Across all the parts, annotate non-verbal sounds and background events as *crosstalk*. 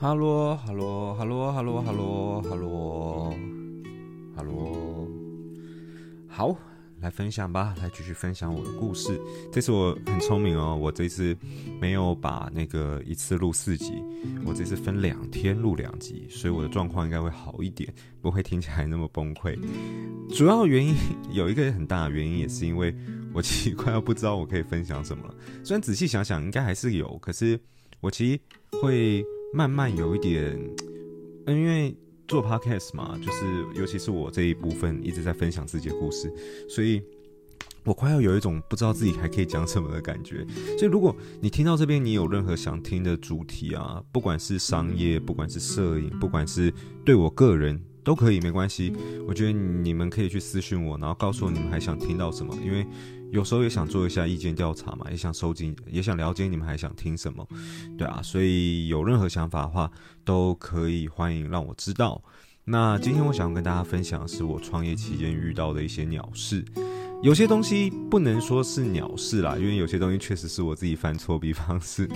哈喽，哈喽，哈喽，哈喽，哈喽，哈喽，哈喽，好，来分享吧，来继续分享我的故事。这次我很聪明哦，我这次没有把那个一次录四集，我这次分两天录两集，所以我的状况应该会好一点，不会听起来那么崩溃。主要原因有一个很大的原因，也是因为我其实快要不知道我可以分享什么了。虽然仔细想想，应该还是有，可是我其实会。慢慢有一点，因为做 podcast 嘛，就是尤其是我这一部分一直在分享自己的故事，所以我快要有一种不知道自己还可以讲什么的感觉。所以如果你听到这边，你有任何想听的主题啊，不管是商业，不管是摄影，不管是对我个人都可以，没关系。我觉得你们可以去私信我，然后告诉我你们还想听到什么，因为。有时候也想做一下意见调查嘛，也想收集，也想了解你们还想听什么，对啊，所以有任何想法的话，都可以欢迎让我知道。那今天我想跟大家分享的是我创业期间遇到的一些鸟事。有些东西不能说是鸟事啦，因为有些东西确实是我自己犯错。比方是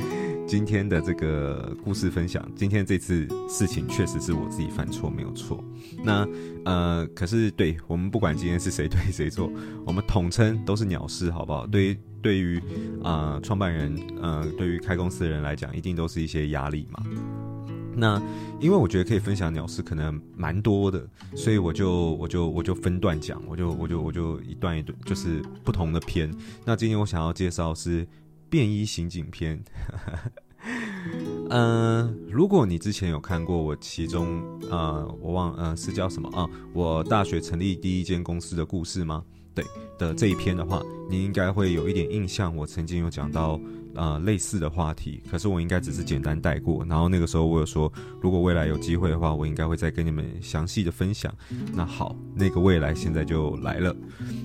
今天的这个故事分享，今天这次事情确实是我自己犯错，没有错。那呃，可是对我们不管今天是谁对谁错，我们统称都是鸟事，好不好？对于对于啊创办人，呃，对于开公司的人来讲，一定都是一些压力嘛。那因为我觉得可以分享鸟事可能蛮多的，所以我就我就我就分段讲，我就我就我就一段一段就是不同的篇。那今天我想要介绍是便衣刑警篇。嗯、如果你之前有看过我其中呃我忘呃是叫什么啊？我大学成立第一间公司的故事吗？对的这一篇的话，你应该会有一点印象。我曾经有讲到。呃，类似的话题，可是我应该只是简单带过。然后那个时候我有说，如果未来有机会的话，我应该会再跟你们详细的分享。那好，那个未来现在就来了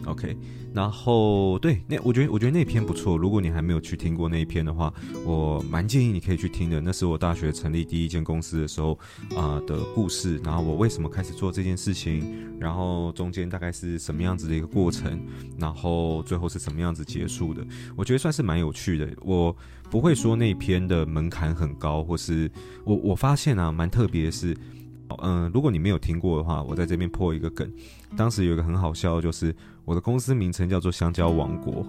，OK。然后对，那我觉得我觉得那篇不错。如果你还没有去听过那一篇的话，我蛮建议你可以去听的。那是我大学成立第一间公司的时候啊、的故事。然后我为什么开始做这件事情，然后中间大概是什么样子的一个过程，然后最后是什么样子结束的。我觉得算是蛮有趣的。我不会说那篇的门槛很高，或是我我发现啊蛮特别的是。嗯、如果你没有听过的话，我在这边破一个梗。当时有一个很好笑，就是我的公司名称叫做香蕉王国。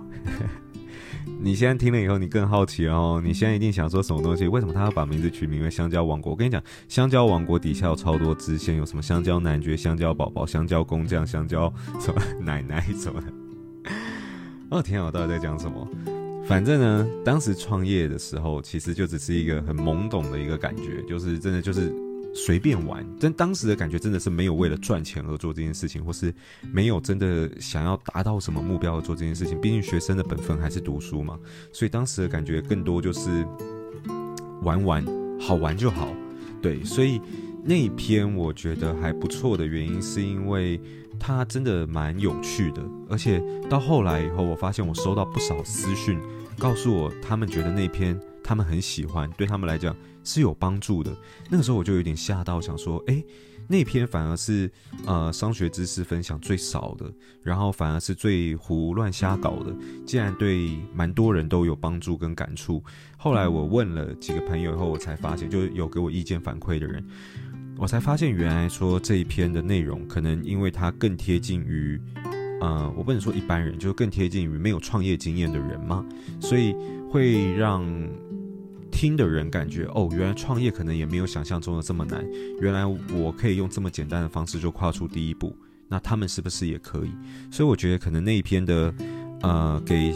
*laughs* 你现在听了以后，你更好奇哦。你现在一定想说什么东西？为什么他要把名字取名为香蕉王国？我跟你讲，香蕉王国底下有超多支线，有什么香蕉男爵、香蕉宝宝、香蕉工匠、香蕉什么奶奶什么的。哦天啊，我到底在讲什么？反正呢，当时创业的时候，其实就只是一个很懵懂的一个感觉，就是真的就是。随便玩，但当时的感觉真的是没有为了赚钱而做这件事情，或是没有真的想要达到什么目标而做这件事情。毕竟学生的本分还是读书嘛，所以当时的感觉更多就是玩玩，好玩就好。对，所以那一篇我觉得还不错的原因，是因为它真的蛮有趣的，而且到后来以后，我发现我收到不少私讯，告诉我他们觉得那篇他们很喜欢，对他们来讲。是有帮助的。那个时候我就有点吓到，想说，诶，那篇反而是呃商学知识分享最少的，然后反而是最胡乱瞎搞的。竟然对蛮多人都有帮助跟感触。后来我问了几个朋友以后，我才发现，就有给我意见反馈的人，我才发现原来说这一篇的内容，可能因为它更贴近于，呃，我不能说一般人，就是更贴近于没有创业经验的人嘛，所以会让。听的人感觉哦，原来创业可能也没有想象中的这么难。原来我可以用这么简单的方式就跨出第一步，那他们是不是也可以？所以我觉得可能那一篇的，呃，给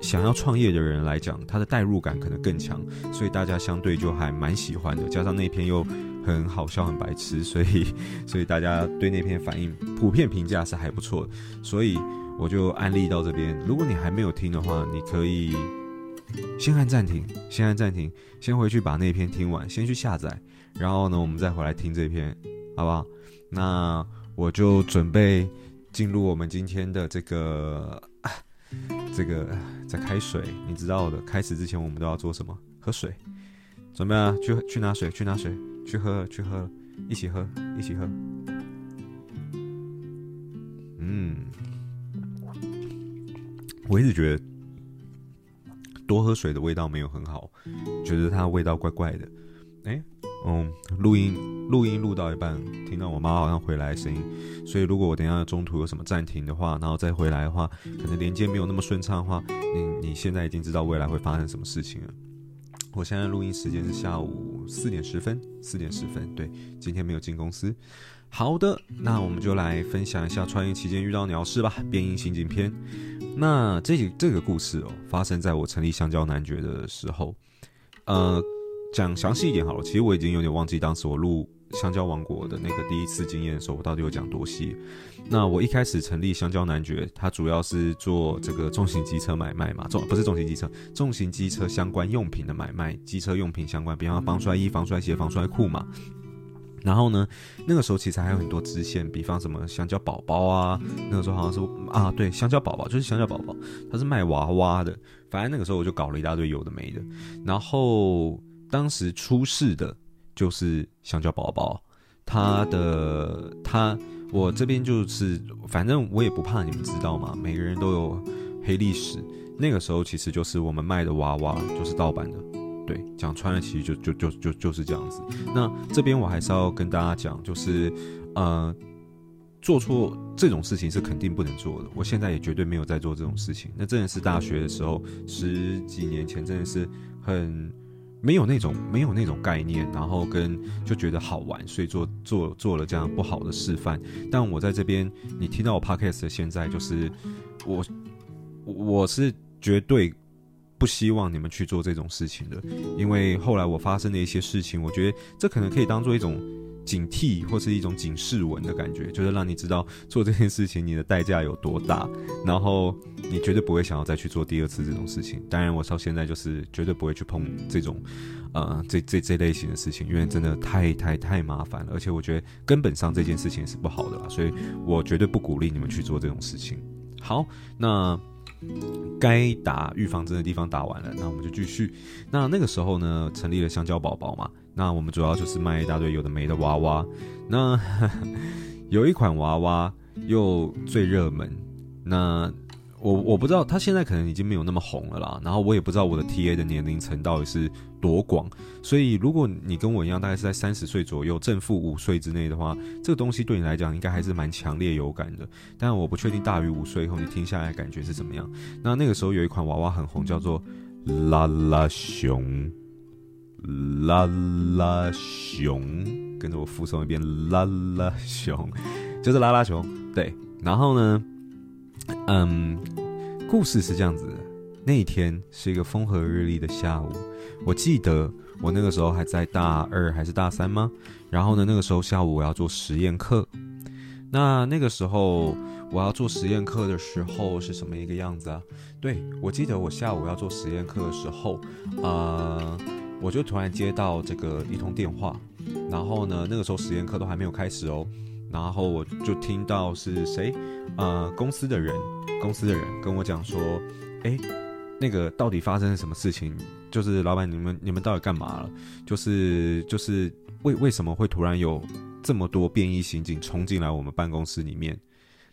想要创业的人来讲，他的代入感可能更强，所以大家相对就还蛮喜欢的。加上那篇又很好笑、很白痴，*laughs* 所以所以大家对那篇反应普遍评价是还不错的。所以我就安利到这边。如果你还没有听的话，你可以。先按暂停，先按暂停，先回去把那篇听完，先去下载，然后呢，我们再回来听这篇，好不好？那我就准备进入我们今天的这个，这个在开水，你知道的。开始之前我们都要做什么？喝水。准备啊，去去拿水，去拿水，去喝，去喝，一起喝，一起喝。嗯，我一直觉得。多喝水的味道没有很好，觉得它味道怪怪的。哎，嗯，录音录音录到一半，听到我妈好像回来的声音，所以如果我等下中途有什么暂停的话，然后再回来的话，可能连接没有那么顺畅的话，你你现在已经知道未来会发生什么事情了。我现在录音时间是下午四点十分，四点十分，对，今天没有进公司。好的，那我们就来分享一下创业期间遇到鸟事吧，变音刑警篇。那这这个故事哦，发生在我成立香蕉男爵的时候。呃，讲详细一点好了，其实我已经有点忘记当时我录香蕉王国的那个第一次经验的时候，我到底有讲多细。那我一开始成立香蕉男爵，它主要是做这个重型机车买卖嘛，重不是重型机车，重型机车相关用品的买卖，机车用品相关，比方防摔衣、防摔鞋、防摔裤嘛。然后呢，那个时候其实还有很多支线，比方什么香蕉宝宝啊，那个时候好像是啊，对，香蕉宝宝就是香蕉宝宝，它是卖娃娃的。反正那个时候我就搞了一大堆有的没的。然后当时出事的就是香蕉宝宝，它的它我这边就是，反正我也不怕你们知道嘛，每个人都有黑历史。那个时候其实就是我们卖的娃娃就是盗版的。对，讲穿了，其实就就就就就是这样子。那这边我还是要跟大家讲，就是呃，做错这种事情是肯定不能做的。我现在也绝对没有在做这种事情。那真的是大学的时候，十几年前，真的是很没有那种没有那种概念，然后跟就觉得好玩，所以做做做了这样不好的示范。但我在这边，你听到我 podcast 的现在，就是我我是绝对。不希望你们去做这种事情的，因为后来我发生的一些事情，我觉得这可能可以当做一种警惕或是一种警示文的感觉，就是让你知道做这件事情你的代价有多大，然后你绝对不会想要再去做第二次这种事情。当然，我到现在就是绝对不会去碰这种，呃，这这这类型的事情，因为真的太太太麻烦了，而且我觉得根本上这件事情是不好的啦，所以我绝对不鼓励你们去做这种事情。好，那。该打预防针的地方打完了，那我们就继续。那那个时候呢，成立了香蕉宝宝嘛。那我们主要就是卖一大堆有的没的娃娃。那 *laughs* 有一款娃娃又最热门。那我我不知道，它现在可能已经没有那么红了啦。然后我也不知道我的 TA 的年龄层到底是多广。所以如果你跟我一样，大概是在三十岁左右，正负五岁之内的话，这个东西对你来讲应该还是蛮强烈有感的。但我不确定大于五岁以后你听下来感觉是怎么样。那那个时候有一款娃娃很红，叫做拉拉熊，啦啦熊，跟着我复诵一遍，啦啦熊，就是拉拉熊。对，然后呢？嗯，故事是这样子的。那一天是一个风和日丽的下午，我记得我那个时候还在大二还是大三吗？然后呢，那个时候下午我要做实验课。那那个时候我要做实验课的时候是什么一个样子啊？对，我记得我下午要做实验课的时候，呃，我就突然接到这个一通电话。然后呢，那个时候实验课都还没有开始哦。然后我就听到是谁，呃，公司的人，公司的人跟我讲说，哎，那个到底发生了什么事情？就是老板，你们你们到底干嘛了？就是就是为为什么会突然有这么多便衣刑警冲进来我们办公室里面？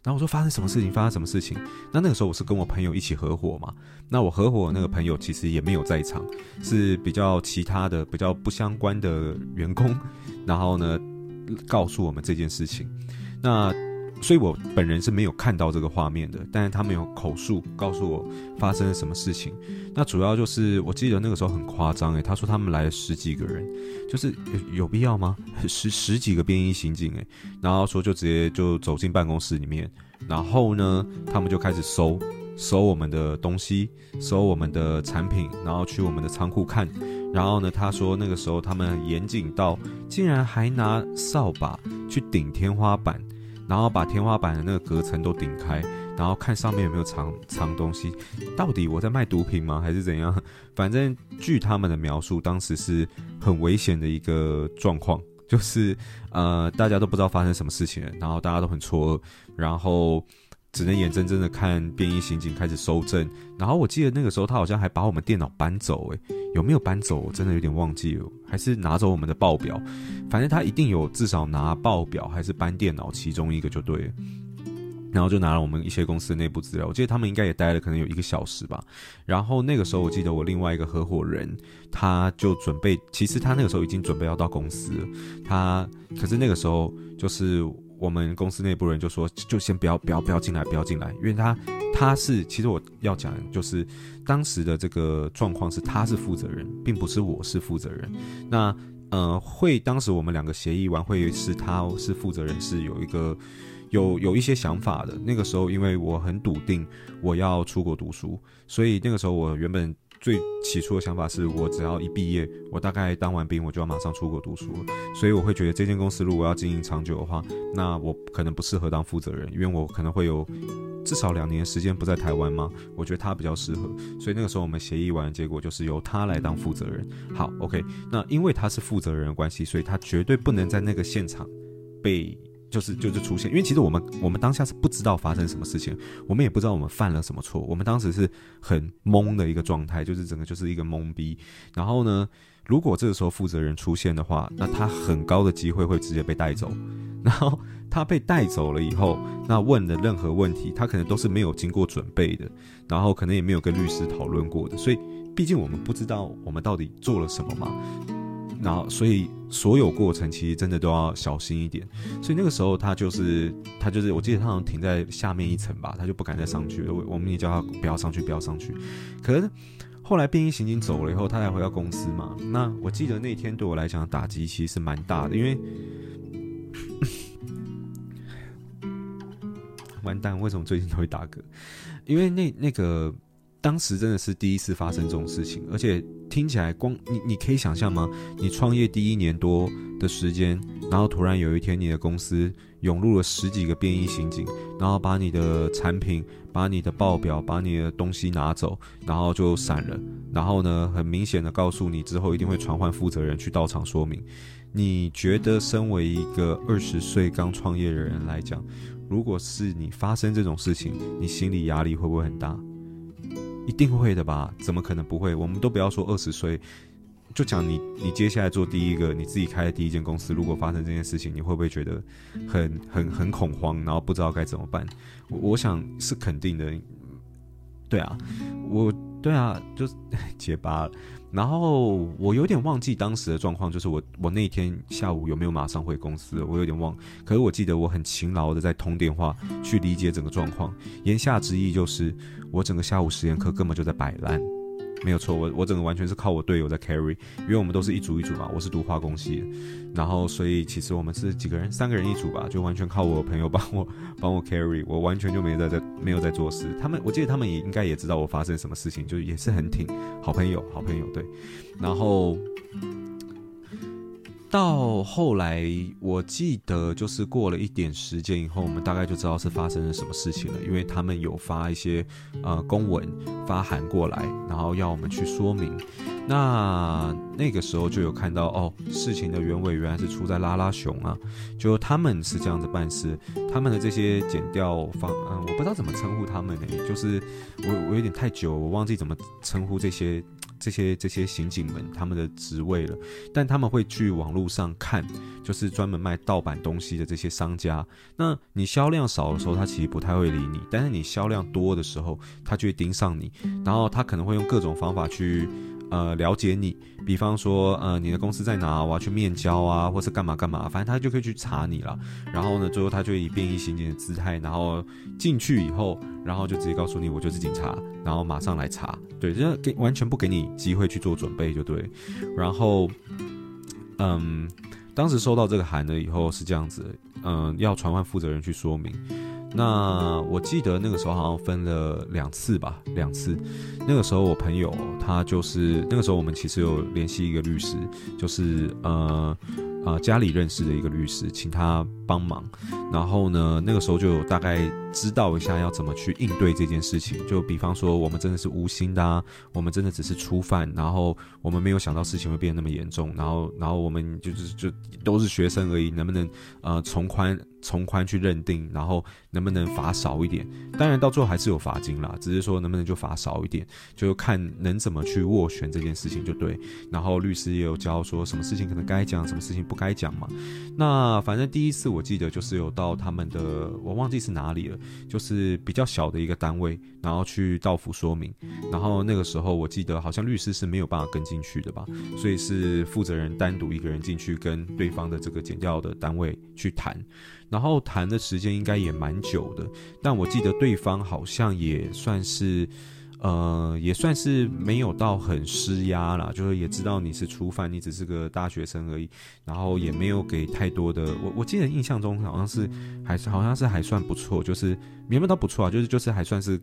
然后我说发生什么事情？发生什么事情？那那个时候我是跟我朋友一起合伙嘛。那我合伙那个朋友其实也没有在场，是比较其他的比较不相关的员工。然后呢，告诉我们这件事情，那所以我本人是没有看到这个画面的，但是他们有口述告诉我发生了什么事情。那主要就是我记得那个时候很夸张诶，他说他们来了十几个人，就是有有必要吗？十 *laughs* 十几个便衣刑警诶，然后说就直接就走进办公室里面，然后呢，他们就开始搜搜我们的东西，搜我们的产品，然后去我们的仓库看。然后呢，他说那个时候他们严谨到，竟然还拿扫把去顶天花板，然后把天花板的那个隔层都顶开，然后看上面有没有藏藏东西。到底我在卖毒品吗？还是怎样？反正据他们的描述，当时是很危险的一个状况，就是呃大家都不知道发生什么事情，然后大家都很错愕，然后。只能眼睁睁的看便衣刑警开始搜证，然后我记得那个时候他好像还把我们电脑搬走，诶，有没有搬走？我真的有点忘记了，还是拿走我们的报表？反正他一定有至少拿报表还是搬电脑其中一个就对。然后就拿了我们一些公司的内部资料，我记得他们应该也待了可能有一个小时吧。然后那个时候，我记得我另外一个合伙人，他就准备，其实他那个时候已经准备要到公司。他可是那个时候，就是我们公司内部人就说，就先不要不要不要进来，不要进来，因为他他是其实我要讲就是当时的这个状况是他是负责人，并不是我是负责人。那呃会当时我们两个协议完会是他是负责人，是有一个。有有一些想法的，那个时候，因为我很笃定我要出国读书，所以那个时候我原本最起初的想法是我只要一毕业，我大概当完兵我就要马上出国读书了。所以我会觉得这间公司如果要经营长久的话，那我可能不适合当负责人，因为我可能会有至少两年时间不在台湾嘛。我觉得他比较适合，所以那个时候我们协议完的结果就是由他来当负责人。好，OK，那因为他是负责人的关系，所以他绝对不能在那个现场被。就是就是出现，因为其实我们我们当下是不知道发生什么事情，我们也不知道我们犯了什么错，我们当时是很懵的一个状态，就是整个就是一个懵逼。然后呢，如果这个时候负责人出现的话，那他很高的机会会直接被带走。然后他被带走了以后，那问的任何问题，他可能都是没有经过准备的，然后可能也没有跟律师讨论过的，所以毕竟我们不知道我们到底做了什么嘛。然后，所以所有过程其实真的都要小心一点。所以那个时候他就是他就是，我记得他好像停在下面一层吧，他就不敢再上去了。我我们也叫他不要上去，不要上去。可是后来便衣刑警走了以后，他才回到公司嘛。那我记得那天对我来讲打击其实是蛮大的，因为 *laughs* 完蛋，为什么最近都会打嗝？因为那那个。当时真的是第一次发生这种事情，而且听起来光你你可以想象吗？你创业第一年多的时间，然后突然有一天你的公司涌入了十几个便衣刑警，然后把你的产品、把你的报表、把你的东西拿走，然后就散了。然后呢，很明显的告诉你之后一定会传唤负责人去到场说明。你觉得身为一个二十岁刚创业的人来讲，如果是你发生这种事情，你心理压力会不会很大？一定会的吧？怎么可能不会？我们都不要说二十岁，就讲你，你接下来做第一个你自己开的第一间公司，如果发生这件事情，你会不会觉得很很很恐慌，然后不知道该怎么办？我，我想是肯定的。对啊，我对啊，就是 *laughs* 结巴了。然后我有点忘记当时的状况，就是我我那天下午有没有马上回公司，我有点忘。可是我记得我很勤劳的在通电话去理解整个状况，言下之意就是我整个下午实验课根本就在摆烂。没有错，我我整个完全是靠我队友在 carry，因为我们都是一组一组嘛，我是读化工系，然后所以其实我们是几个人，三个人一组吧，就完全靠我朋友帮我帮我 carry，我完全就没在在没有在做事。他们我记得他们也应该也知道我发生什么事情，就也是很挺好朋友，好朋友对，然后。到后来，我记得就是过了一点时间以后，我们大概就知道是发生了什么事情了，因为他们有发一些呃公文发函过来，然后要我们去说明。那那个时候就有看到哦，事情的原委原来是出在拉拉熊啊，就他们是这样子办事，他们的这些剪掉方，嗯、我不知道怎么称呼他们呢，就是我我有点太久，我忘记怎么称呼这些。这些这些刑警们他们的职位了，但他们会去网络上看，就是专门卖盗版东西的这些商家。那你销量少的时候，他其实不太会理你；但是你销量多的时候，他就会盯上你，然后他可能会用各种方法去。呃，了解你，比方说，呃，你的公司在哪？我要去面交啊，或是干嘛干嘛，反正他就可以去查你了。然后呢，最后他就以便衣刑警的姿态，然后进去以后，然后就直接告诉你，我就是警察，然后马上来查。对，就给完全不给你机会去做准备，就对。然后，嗯，当时收到这个函了以后是这样子，嗯，要传唤负责人去说明。那我记得那个时候好像分了两次吧，两次。那个时候我朋友他就是那个时候我们其实有联系一个律师，就是呃呃家里认识的一个律师，请他帮忙。然后呢，那个时候就大概知道一下要怎么去应对这件事情。就比方说我们真的是无心的啊，我们真的只是初犯，然后我们没有想到事情会变得那么严重，然后然后我们就是就都是学生而已，能不能呃从宽？从宽去认定，然后能不能罚少一点？当然到最后还是有罚金啦，只是说能不能就罚少一点，就看能怎么去斡旋这件事情就对。然后律师也有教说什么事情可能该讲，什么事情不该讲嘛。那反正第一次我记得就是有到他们的，我忘记是哪里了，就是比较小的一个单位，然后去到府说明。然后那个时候我记得好像律师是没有办法跟进去的吧，所以是负责人单独一个人进去跟对方的这个检调的单位去谈。然后谈的时间应该也蛮久的，但我记得对方好像也算是，呃，也算是没有到很施压啦，就是也知道你是初犯，你只是个大学生而已，然后也没有给太多的。我我记得印象中好像是还是好像是还算不错，就是没有到不错啊，就是就是还算是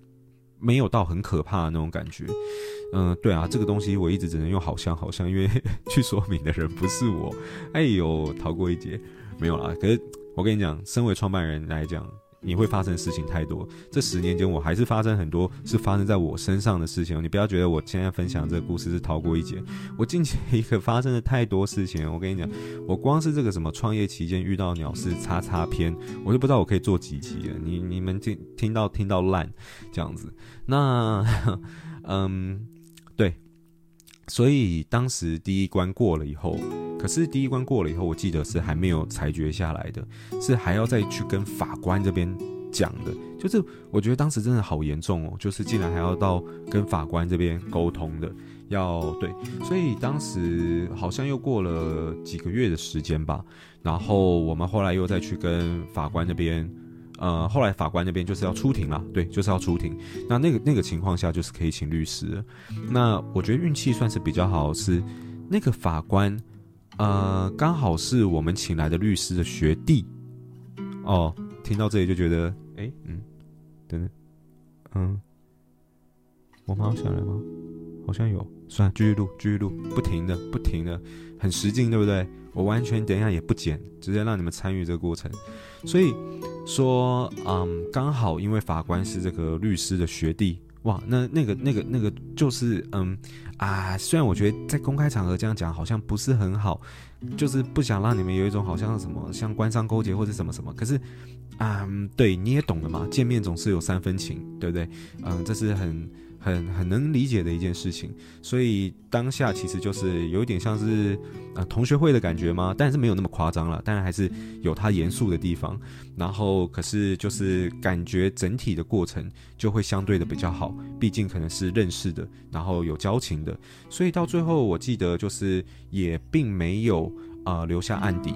没有到很可怕的那种感觉。嗯、对啊，这个东西我一直只能用好像好像，因为 *laughs* 去说明的人不是我。哎呦，逃过一劫，没有啦，可是。我跟你讲，身为创办人来讲，你会发生的事情太多。这十年间，我还是发生很多是发生在我身上的事情。你不要觉得我现在分享这个故事是逃过一劫。我近期一个发生了太多事情。我跟你讲，我光是这个什么创业期间遇到鸟事叉叉篇，我就不知道我可以做几集了。你你们听听到听到烂这样子，那 *laughs* 嗯，对。所以当时第一关过了以后，可是第一关过了以后，我记得是还没有裁决下来的，是还要再去跟法官这边讲的。就是我觉得当时真的好严重哦，就是竟然还要到跟法官这边沟通的，要对。所以当时好像又过了几个月的时间吧，然后我们后来又再去跟法官那边。呃，后来法官那边就是要出庭了，对，就是要出庭。那那个那个情况下，就是可以请律师。那我觉得运气算是比较好，是那个法官，呃，刚好是我们请来的律师的学弟。哦，听到这里就觉得，哎，嗯，等等，嗯，我妈要下来吗？好像有，算了，继续录，继续录，不停的，不停的，很实劲，对不对？我完全等一下也不剪，直接让你们参与这个过程。所以说，嗯，刚好因为法官是这个律师的学弟，哇，那那个那个那个就是，嗯啊，虽然我觉得在公开场合这样讲好像不是很好，就是不想让你们有一种好像什么像官商勾结或者什么什么，可是，嗯，对，你也懂的嘛，见面总是有三分情，对不对？嗯，这是很。很很能理解的一件事情，所以当下其实就是有一点像是呃同学会的感觉吗？但是没有那么夸张了，当然还是有它严肃的地方。然后可是就是感觉整体的过程就会相对的比较好，毕竟可能是认识的，然后有交情的，所以到最后我记得就是也并没有呃留下案底，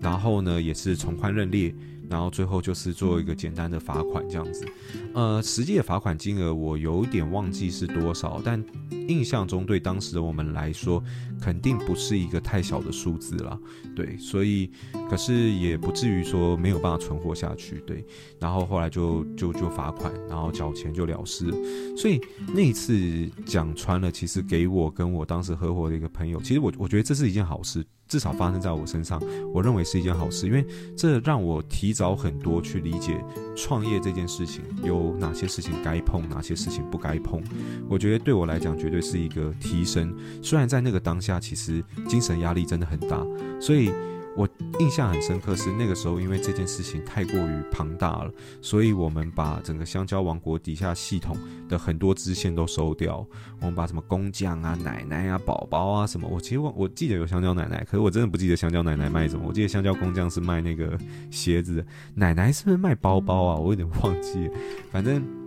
然后呢也是从宽认列。然后最后就是做一个简单的罚款这样子，呃，实际的罚款金额我有点忘记是多少，但印象中对当时的我们来说，肯定不是一个太小的数字啦。对，所以可是也不至于说没有办法存活下去，对。然后后来就就就罚款，然后缴钱就了事。所以那一次讲穿了，其实给我跟我当时合伙的一个朋友，其实我我觉得这是一件好事。至少发生在我身上，我认为是一件好事，因为这让我提早很多去理解创业这件事情有哪些事情该碰，哪些事情不该碰。我觉得对我来讲绝对是一个提升。虽然在那个当下，其实精神压力真的很大，所以。我印象很深刻，是那个时候，因为这件事情太过于庞大了，所以我们把整个香蕉王国底下系统的很多支线都收掉。我们把什么工匠啊、奶奶啊、宝宝啊什么，我其实我我记得有香蕉奶奶，可是我真的不记得香蕉奶奶卖什么。我记得香蕉工匠是卖那个鞋子，奶奶是不是卖包包啊？我有点忘记，反正。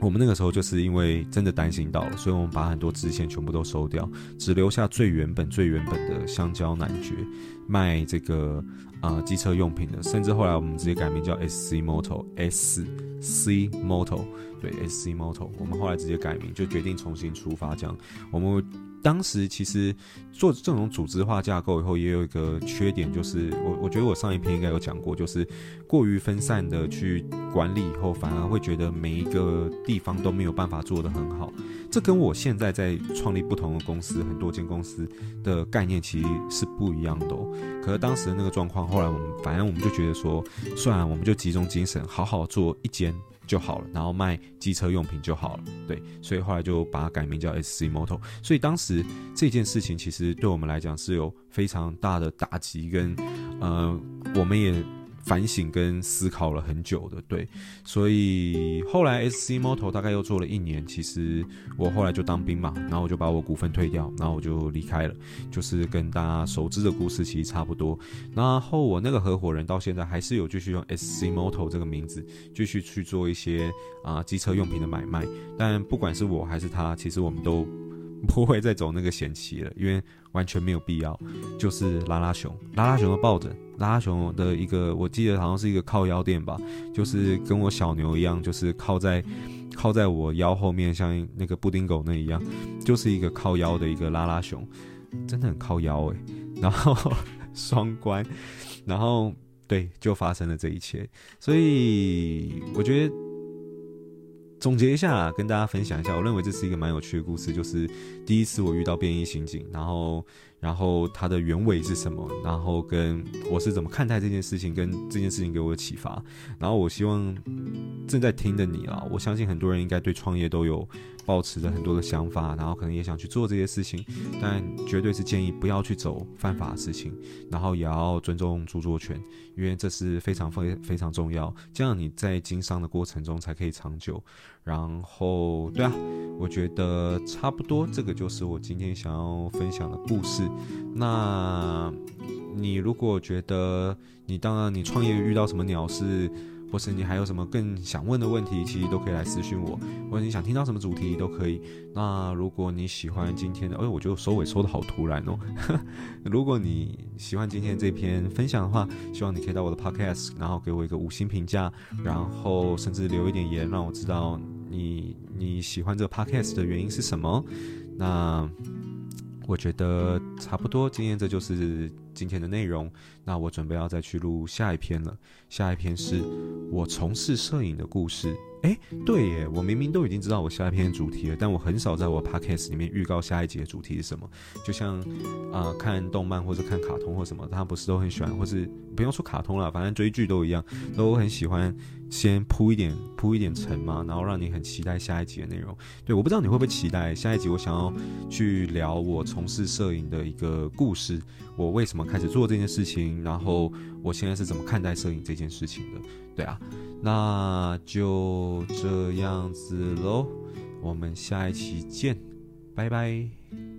我们那个时候就是因为真的担心到了，所以我们把很多支线全部都收掉，只留下最原本、最原本的香蕉男爵卖这个啊、呃、机车用品的，甚至后来我们直接改名叫 SC Moto，SC Moto，对，SC Moto，我们后来直接改名，就决定重新出发，这样我们。当时其实做这种组织化架构以后，也有一个缺点，就是我我觉得我上一篇应该有讲过，就是过于分散的去管理以后，反而会觉得每一个地方都没有办法做得很好。这跟我现在在创立不同的公司，很多间公司的概念其实是不一样的哦。可是当时的那个状况，后来我们反正我们就觉得说，算了，我们就集中精神，好好做一间。就好了，然后卖机车用品就好了，对，所以后来就把它改名叫 SC Moto。所以当时这件事情其实对我们来讲是有非常大的打击，跟呃，我们也反省跟思考了很久的。对，所以后来 SC Moto 大概又做了一年，其实我后来就当兵嘛，然后我就把我股份退掉，然后我就离开了，就是跟大家熟知的故事其实差不多。然后我那个合伙人到现在还是有继续用 SC Moto 这个名字继续去做一些啊机车用品的买卖，但不管是我还是他，其实我们都。不会再走那个险棋了，因为完全没有必要。就是拉拉熊，拉拉熊的抱枕，拉拉熊的一个，我记得好像是一个靠腰垫吧，就是跟我小牛一样，就是靠在靠在我腰后面，像那个布丁狗那一样，就是一个靠腰的一个拉拉熊，真的很靠腰哎。然后 *laughs* 双关，然后对，就发生了这一切。所以我觉得。总结一下，跟大家分享一下，我认为这是一个蛮有趣的故事，就是第一次我遇到便衣刑警，然后。然后它的原委是什么？然后跟我是怎么看待这件事情，跟这件事情给我的启发。然后我希望正在听的你啊，我相信很多人应该对创业都有抱持着很多的想法，然后可能也想去做这些事情，但绝对是建议不要去走犯法的事情，然后也要尊重著作权，因为这是非常非非常重要，这样你在经商的过程中才可以长久。然后，对啊，我觉得差不多，这个就是我今天想要分享的故事。那你如果觉得你当然你创业遇到什么鸟事，或是你还有什么更想问的问题，其实都可以来私信我，或者你想听到什么主题都可以。那如果你喜欢今天的，哎，我觉得收尾收的好突然哦。*laughs* 如果你喜欢今天这篇分享的话，希望你可以到我的 podcast，然后给我一个五星评价，然后甚至留一点言，让我知道你你喜欢这个 podcast 的原因是什么。那。我觉得差不多，今天这就是今天的内容。那我准备要再去录下一篇了。下一篇是我从事摄影的故事。诶，对耶，我明明都已经知道我下一篇主题了，但我很少在我 podcast 里面预告下一集的主题是什么。就像啊、看动漫或者看卡通或什么，他不是都很喜欢，或是不用说卡通了，反正追剧都一样，都很喜欢。先铺一点铺一点层嘛，然后让你很期待下一集的内容。对，我不知道你会不会期待下一集。我想要去聊我从事摄影的一个故事，我为什么开始做这件事情，然后我现在是怎么看待摄影这件事情的。对啊，那就这样子喽，我们下一期见，拜拜。